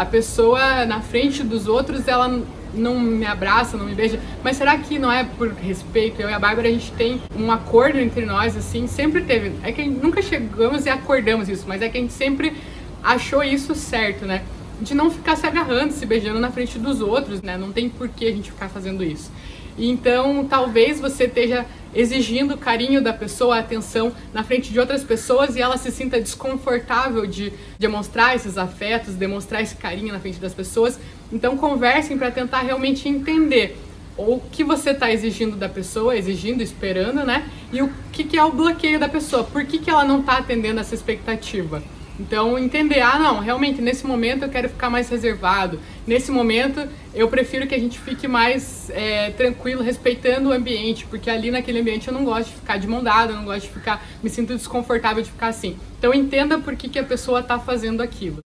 a pessoa na frente dos outros, ela não me abraça, não me beija, mas será que não é por respeito? Eu e a Bárbara, a gente tem um acordo entre nós, assim, sempre teve. É que nunca chegamos e acordamos isso, mas é que a gente sempre achou isso certo, né? De não ficar se agarrando, se beijando na frente dos outros, né? Não tem por que a gente ficar fazendo isso. Então, talvez você esteja exigindo carinho da pessoa, atenção na frente de outras pessoas e ela se sinta desconfortável de demonstrar esses afetos, demonstrar esse carinho na frente das pessoas. Então, conversem para tentar realmente entender o que você está exigindo da pessoa, exigindo, esperando, né? E o que, que é o bloqueio da pessoa, por que, que ela não está atendendo essa expectativa. Então, entender, ah, não, realmente nesse momento eu quero ficar mais reservado. Nesse momento eu prefiro que a gente fique mais é, tranquilo, respeitando o ambiente, porque ali naquele ambiente eu não gosto de ficar de mão dada, eu não gosto de ficar, me sinto desconfortável de ficar assim. Então, entenda por que, que a pessoa está fazendo aquilo.